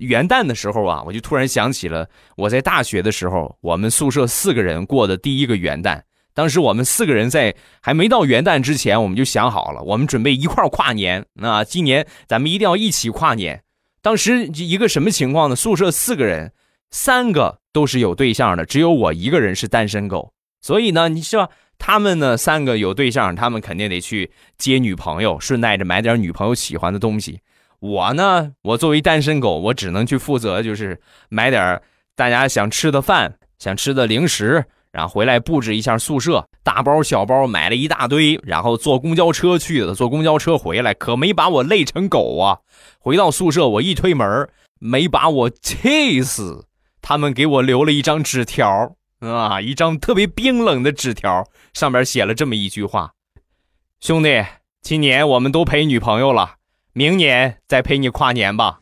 元旦的时候啊，我就突然想起了我在大学的时候，我们宿舍四个人过的第一个元旦。当时我们四个人在还没到元旦之前，我们就想好了，我们准备一块跨年。那今年咱们一定要一起跨年。当时一个什么情况呢？宿舍四个人，三个都是有对象的，只有我一个人是单身狗。所以呢，你说？他们呢三个有对象，他们肯定得去接女朋友，顺带着买点女朋友喜欢的东西。我呢，我作为单身狗，我只能去负责，就是买点大家想吃的饭、想吃的零食，然后回来布置一下宿舍，大包小包买了一大堆，然后坐公交车去的，坐公交车回来，可没把我累成狗啊！回到宿舍，我一推门，没把我气死，他们给我留了一张纸条啊，一张特别冰冷的纸条，上面写了这么一句话：“兄弟，今年我们都陪女朋友了。”明年再陪你跨年吧。